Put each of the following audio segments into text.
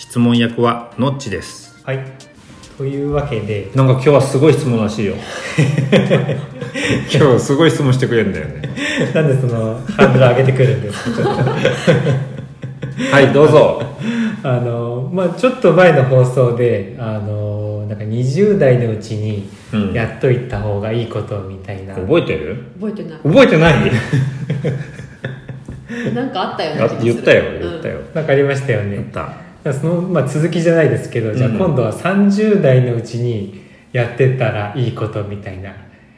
質問役はのっちです。はい。というわけで、なんか今日はすごい質問らしいよ。今日すごい質問してくれるんだよね。なんでそのハードル上げてくるんですか？はいどうぞ。あのまあちょっと前の放送で、あのなんか20代のうちにうん。やっといた方がいいことみたいな。覚えてる？覚えてない。覚えてない？なんかあったよねあ言ったよ言ったよ、なんかありましたよ言っね。たそのまあ続きじゃないですけど、じゃあうん今度は30代のうちにやってたらいいことみたいな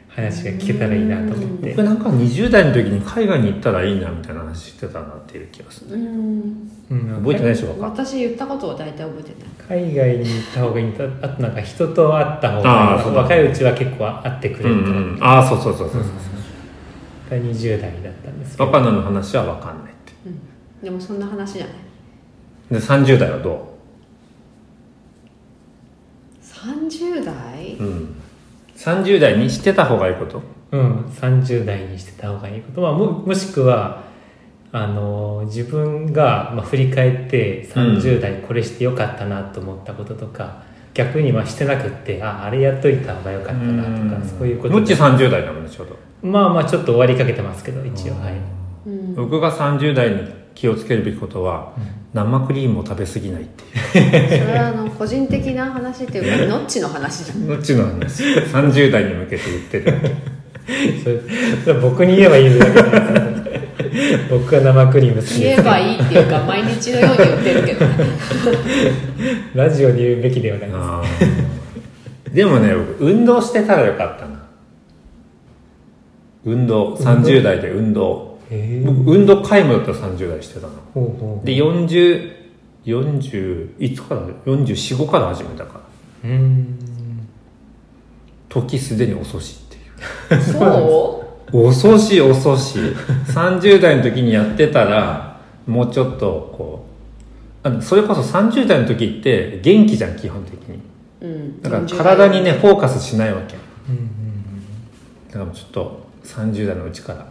話が聞けたらいいなと思って。僕。なんか20代の時に海外に行ったらいいなみたいな話してたなっていう気がするうん。うん覚えてないでしょ若私言ったことは大体覚えてない。海外に行った方がいいとあとなんか人と会った方あがいい。若いうちは結構会ってくれるとか、うんうん、ああそうそうそうそうそう、が20代だったんですけど。若菜の話は分かんないって。でもそんな話じゃないで30代はど30代？う、うん、30代にしてた方がいいこと？うん、30代にしてた方がいいこと、まあ、ももしくはあの自分が、まあ、振り返って30代これしてよかったなと思ったこととか、逆にまあしてなくってああれやっといた方がよかったなとかそういうこともっち30代だもんねちょうど、まあまあちょっと終わりかけてますけど一応はい。うん。僕が30代に気をつけるべきことは、生クリームを食べ過ぎないっていう。それはあの個人的な話っていうかノッチの話じゃん。もっちの話。30代に向けて言ってる。それ僕に言えばい。いだけなんですよ僕が生クリーム好き言えばいいっていうか毎日のように言ってるけど。ラジオで言うべきではないです。でもね僕運動してたらよかったな。運動。30代で運動僕運動皆無だったら30代してたの。ほうほうで4040いつから445から始めたから。うーん。時すでに遅しっていう。そう？遅し遅し。30代の時にやってたらもうちょっとこうあそれこそ30代の時って元気じゃん基本的に。うん。だから体にねフォーカスしないわけ。うんうんだからちょっと30代のうちから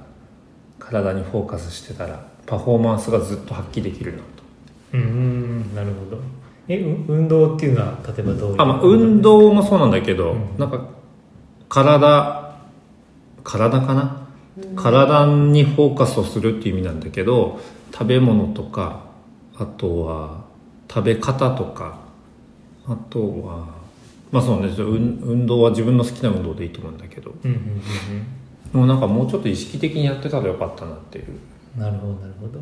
体にフォーカスしてたらパフォーマンスがずっと発揮できるなと。うんうんなるほど。えう運動っていうのは例えばどういうあ、まあ、運動もそうなんだけど、うん。なんか体体かな、体にフォーカスをするっていう意味なんだけど食べ物とかあとは食べ方とかあとはまあそうね運運動は自分の好きな運動でいいと思うんだけど。うんうんうんもうなんかもうちょっと意識的にやってたらよかったなっていう。うんなるほどなるほど。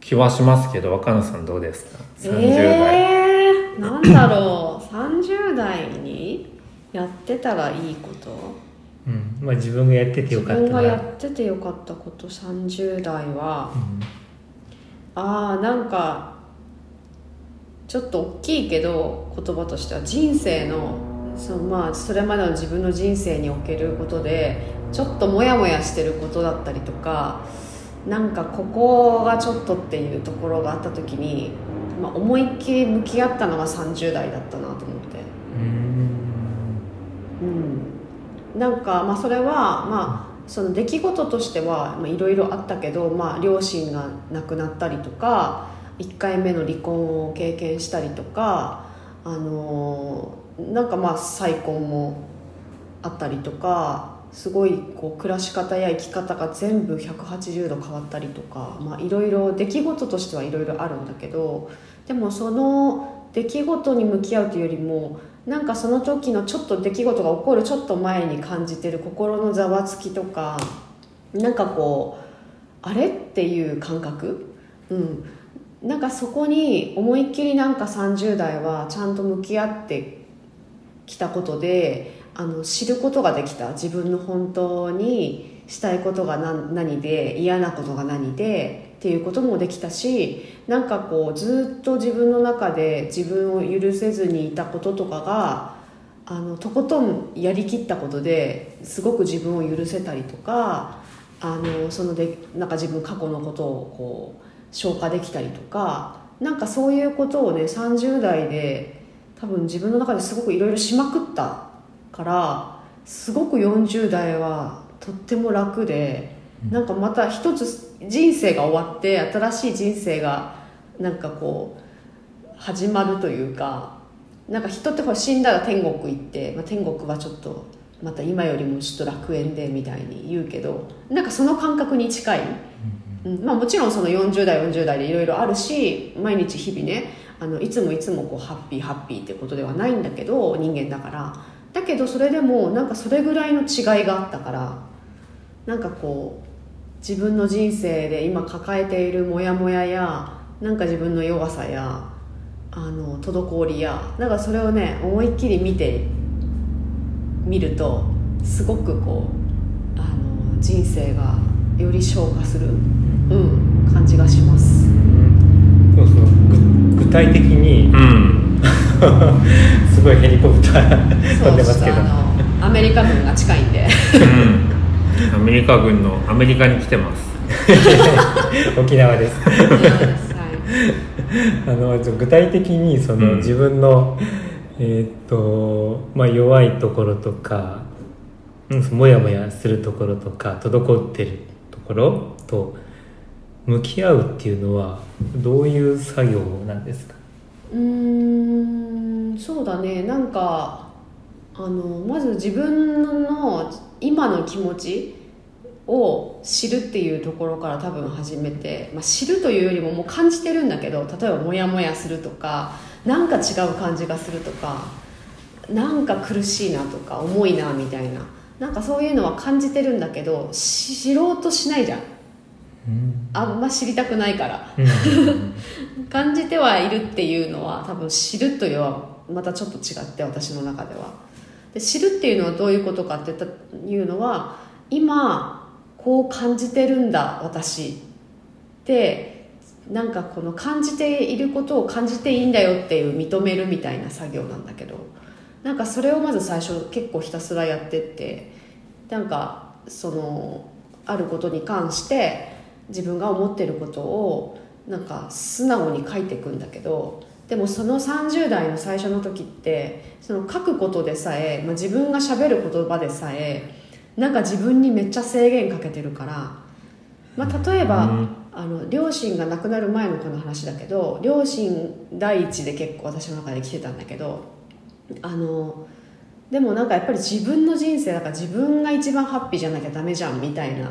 気はしますけど若菜さんどうですか？30代、えー、なんだろう。30代にやってたらいいこと？うん。まあ自分がやっててよかったな。自分がやっててよかったこと30代は。ああなんかちょっと大きいけど言葉としては人生のそのまあそれまでの自分の人生におけることでちょっとモヤモヤしてることだったりとかなんかここがちょっとっていうところがあった時に、まあ、思いっきり向き合ったのが30代だったなと思って。うんうん、なんか、まあ、それは、まあ、その出来事としてはいろいろあったけど、まあ、両親が亡くなったりとか1回目の離婚を経験したりとか、あのーなんかまあ再婚もあったりとかすごいこう暮らし方や生き方が全部180度変わったりとか、いろいろ出来事としてはいろいろあるんだけどでもその出来事に向き合うというよりもなんかその時のちょっと出来事が起こるちょっと前に感じてる心のざわつきとかなんかこうあれっていう感覚？うん。なんかそこに思いっきりなんか30代はちゃんと向き合ってきたことであの知ることができた。自分の本当にしたいことが何何で嫌なことが何でっていうこともできたしなんかこうずっと自分の中で自分を許せずにいたこととかがあのとことんやりきったことですごく自分を許せたりとかあのそのでなんか自分過去のことをこう消化できたりとかなんかそういうことをね30代で多分自分の中ですごくいろいろしまくったからすごく40代はとっても楽でなんかまた一つ人生が終わって新しい人生がなんかこう始まるというかなんか人ってほら死んだら天国行って、まあ、天国はちょっとまた今よりもちょっと楽園でみたいに言うけどなんかその感覚に近い、うんまあ、もちろんその40代40代でいろいろあるし毎日日々ねあのいつもいつもこうハッピーハッピーってことではないんだけど人間だから。だけどそれでもなんかそれぐらいの違いがあったからなんかこう自分の人生で今抱えているモヤモヤやなんか自分の弱さやあの滞りやなんかそれをね思いっきり見てみるとすごくこうあの人生がより消化する、うん、感じがします。そうそう具体的にうん。すごいヘリコプター飛んでますけど。アメリカ軍が近いんで。うん。アメリカ軍のアメリカに来てます。沖縄です。はい。あの具体的にその、うん。自分の、えーっとまあ、弱いところとか、うん、もやもやするところとか滞ってるところと向き合うっていうのはどういう作業なんですか？うんそうだね。なんかあのまず自分の今の気持ちを知るっていうところから多分始めて、まあ、知るというよりももう感じてるんだけど例えばモヤモヤするとかなんか違う感じがするとかなんか苦しいなとか重いなみたいな。なんかそういうのは感じてるんだけど知ろうとしないじゃん。あんま知りたくないから。うん。感じてはいるっていうのは多分知るというのはまたちょっと違って私の中では。で知るっていうのはどういうことかっていうのは今こう感じてるんだ私ってなんかこの感じていることを感じていいんだよっていう認めるみたいな作業なんだけどなんかそれをまず最初結構ひたすらやってってなんかそのあることに関して自分が思ってることをなんか素直に書いていくんだけどでもその30代の最初の時ってその書くことでさえ、まあ、自分がしゃべる言葉でさえなんか自分にめっちゃ制限かけてるから、まあ、例えば、うん。あの両親が亡くなる前のこの話だけど両親第一で結構私の中で来てたんだけどあのでもなんかやっぱり自分の人生だから自分が一番ハッピーじゃなきゃダメじゃんみたいな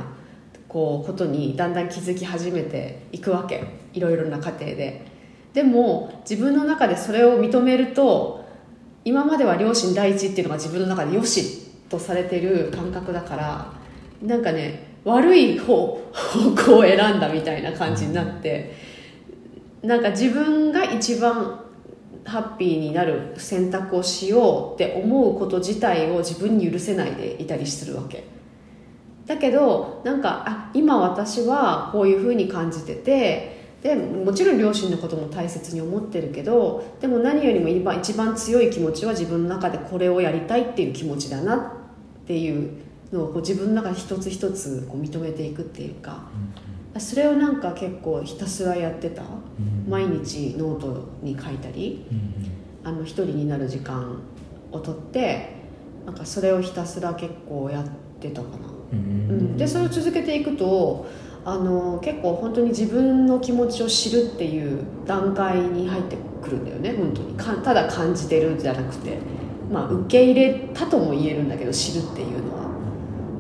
こうことにだんだん気づき始めていくわけ。いろいろな過程で。でも自分の中でそれを認めると今までは両親第一っていうのが自分の中でよしとされてる感覚だからなんかね悪い方方向を選んだみたいな感じになってなんか自分が一番ハッピーになる選択をしようって思うこと自体を自分に許せないでいたりするわけ。だけどなんかあ今私はこういうふうに感じててでもちろん両親のことも大切に思ってるけどでも何よりも今一番強い気持ちは自分の中でこれをやりたいっていう気持ちだなっていうのをこう自分の中で一つ一つこう認めていくっていうかそれをなんか結構ひたすらやってた。毎日ノートに書いたりあの一人になる時間をとってなんかそれをひたすら結構やってたかな、うん、でそれを続けていくとあの結構本当に自分の気持ちを知るっていう段階に入ってくるんだよね本当に。かただ感じてるんじゃなくて、まあ、受け入れたとも言えるんだけど知るっていうのは。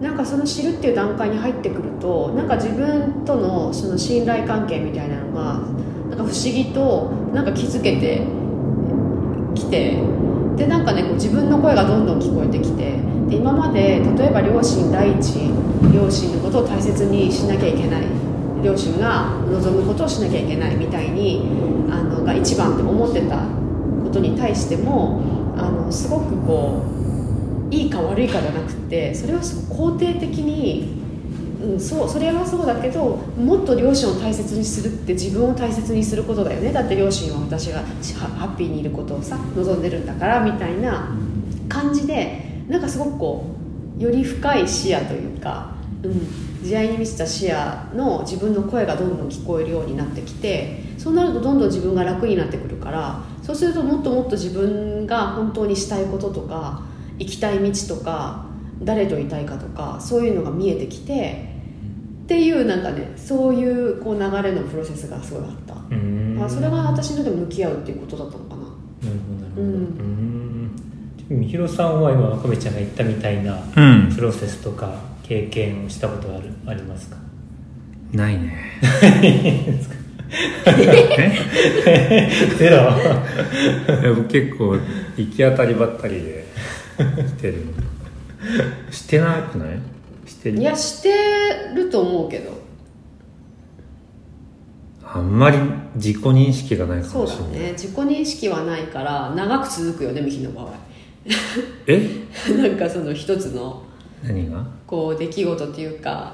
なんかその知るっていう段階に入ってくるとなんか自分とのその信頼関係みたいなのがなんか不思議となんか気づけてきてでなんかねこう自分の声がどんどん聞こえてきてで今まで例えば両親第一両親のことを大切にしなきゃいけない両親が望むことをしなきゃいけないみたいにあのが一番って思ってたことに対してもあのすごくこういいか悪いかじゃなくてそれをすごく肯定的にうん、そうそれはそうだけどもっと両親を大切にするって自分を大切にすることだよね。だって両親は私がハハッピーにいることをさ望んでるんだからみたいな感じでなんかすごくこうより深い視野というか、うん、慈愛に満ちた視野の自分の声がどんどん聞こえるようになってきてそうなるとどんどん自分が楽になってくるからそうするともっともっと自分が本当にしたいこととか行きたい道とか誰といたいかとかそういうのが見えてきてっていうなんかねそういうこう流れのプロセスがすごいあった、うん。あそれが私ので向き合うっていうことだったのかな。なるほどなるほど。うんうんみひろさんは今若部ちゃんが言ったみたいなうん。プロセスとか経験をしたことあるありますか？ないね。ゼロ？僕結構行き当たりばったりでしてるしてなくない？してる？いやしてると思うけど。あんまり自己認識がないかそうだもしれない、ね。自己認識はないから長く続くよねミヒの場合え？なんかその一つの何が？こう出来事っていうか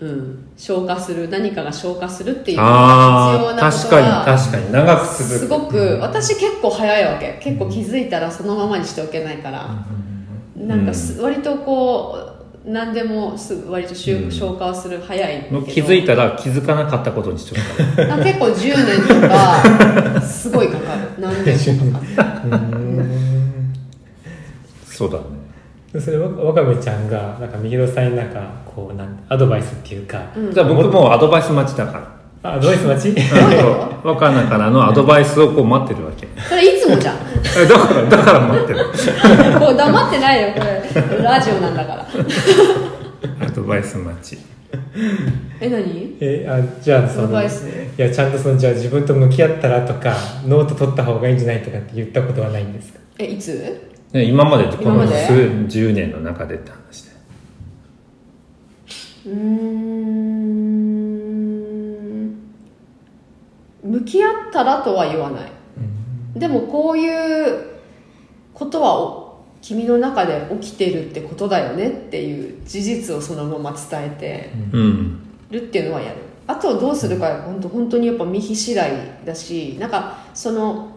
うん消化する何かが消化するっていう必要なこと確かには確かに。長く続く。すごく私結構早いわけ。結構気づいたらそのままにしておけないから、なんかす割とこう何でもすぐ割と消化をする早いけど。気づいたら気づかなかったことにしちゃか結構10年とかすごいかかる。何年もかかる そうだね。それわ若部ちゃんがなんかみひろさんになんかこうなんアドバイスっていうか、うん。じゃあ僕もうアドバイス待ちだから。あアドバイス待ち？若菜からのアドバイスをこう待ってるわけ。それいつもじゃん。えだからだから待ってる。こう黙ってないよこれ。ラジオなんだから。アドバイス待ち。え何？えあじゃあそのいアドバイス？やちゃんとそのじゃあ自分と向き合ったらとかノート取った方がいいんじゃないとかって言ったことはないんですか？えいつ？ね今までこの数10年の中でって話でうーん。向き合ったらとは言わない。でもこういうことはお君の中で起きてるってことだよねっていう事実をそのまま伝えてうん。るっていうのはやる。あとどうするか本当本当にやっぱ見日次第だしなんかその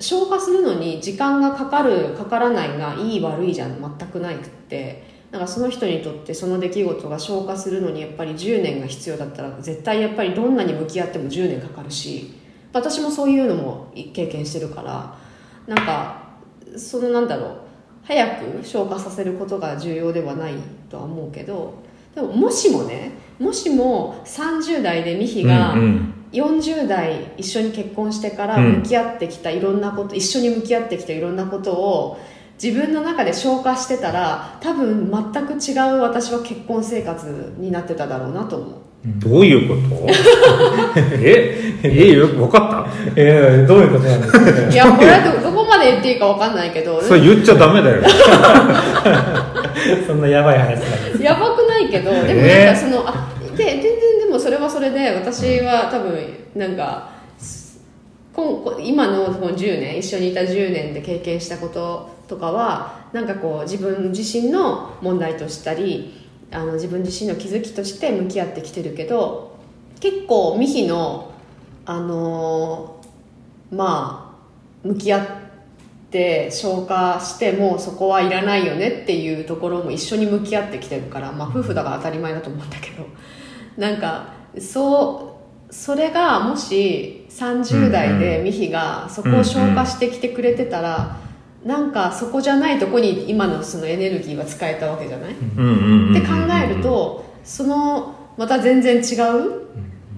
消化するのに時間がかかるかからないがいい悪いじゃん全くないくって。なんかその人にとってその出来事が消化するのにやっぱり10年が必要だったら絶対やっぱりどんなに向き合っても10年かかるし私もそういうのも経験してるからなんかそのなんだろう早く消化させることが重要ではないとは思うけどでももしもねもしも30代でミヒが40代一緒に結婚してからうん。向き合ってきたいろんなこと、一緒に向き合ってきたいろんなことを自分の中で消化してたら多分全く違う私は結婚生活になってただろうなと思う。どういうこと？え？えよ分かっえー、どういうことなんですか？いやこれはどどこまで言っていいか分かんないけどたそれ言っちゃダメだよ。そんなやばい話なんですやばくないけどでもえーなんかその、あで全然でもそれはそれで私は多分なんかこんこ今のこの10年一緒にいた10年で経験したこととかはなんかこう自分自身の問題としたりあの自分自身の気づきとして向き合ってきてるけど結構ミヒのあのーまあ向き合って消化してもそこはいらないよねっていうところも一緒に向き合ってきてるから、まあ、夫婦だから当たり前だと思うんだけどなんかそうそれがもし30代でミヒがそこを消化してきてくれてたら、なんかそこじゃないとこに今のそのエネルギーは使えたわけじゃない、うんうんうんうんって考えるとそのまた全然違う、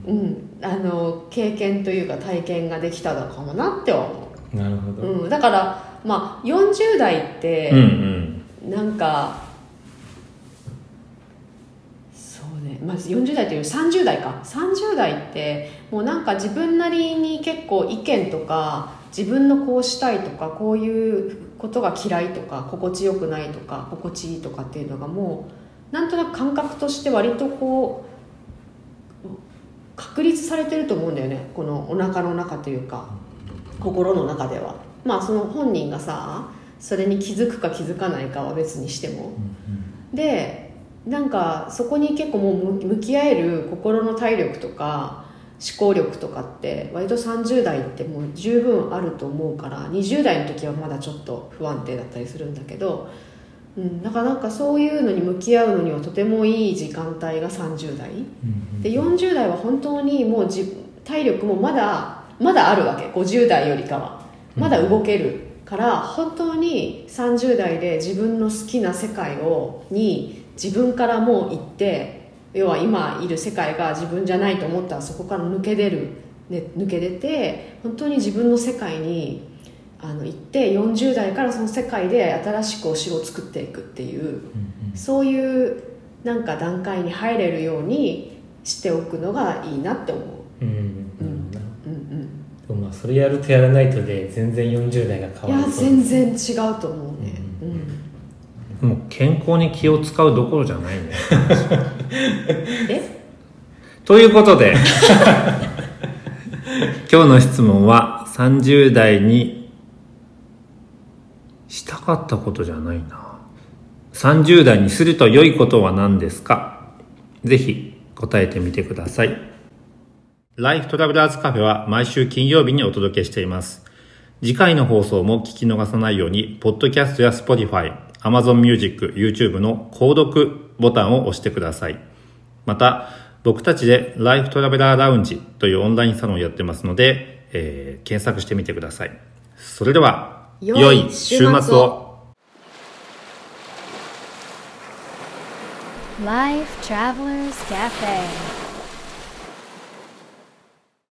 うん、あの経験というか体験ができたのかもなっては思なるほど、う、うん、だからまあ40代って、うんうん。なんかそうねまず40代というより30代か。30代ってもうなんか自分なりに結構意見とか自分のこうしたいとかこういうことが嫌いとか心地よくないとか心地いいとかっていうのがもうなんとなく感覚として割とこう確立されてると思うんだよね。このお腹の中というか心の中では。まあその本人がさそれに気づくか気づかないかは別にしても。でなんかそこに結構もう向き合える心の体力とか思考力とかって割と30代ってもう十分あると思うから20代の時はまだちょっと不安定だったりするんだけど、うん、だからなんかそういうのに向き合うのにはとてもいい時間帯が30代。で40代は本当にもうじ体力もまだまだあるわけ50代よりかは。まだ動けるから本当に30代で自分の好きな世界をに自分からもう行って要は今いる世界が自分じゃないと思ったらそこから抜け出る、ね、抜け出て本当に自分の世界にあの行って40代からその世界で新しくお城を作っていくっていう、そういうなんか段階に入れるようにしておくのがいいなって思う。うんうんうんうんでもまあそれやるとやらないとで全然40代が変わる全然違うと思うね、うんもう健康に気を使うどころじゃないね。え？ということで今日の質問は30代にしたかったことじゃないな。30代にすると良いことは何ですか？ぜひ答えてみてください。ライフトラベラーズカフェは毎週金曜日にお届けしています。次回の放送も聞き逃さないように、ポッドキャストや Spotify、Amazon Music、YouTube の購読ボタンを押してください。また、僕たちでライフトラベラーラウンジというオンラインサロンをやってますので、えー検索してみてください。それでは、良良いい週週末を末を。Life Travelers Cafe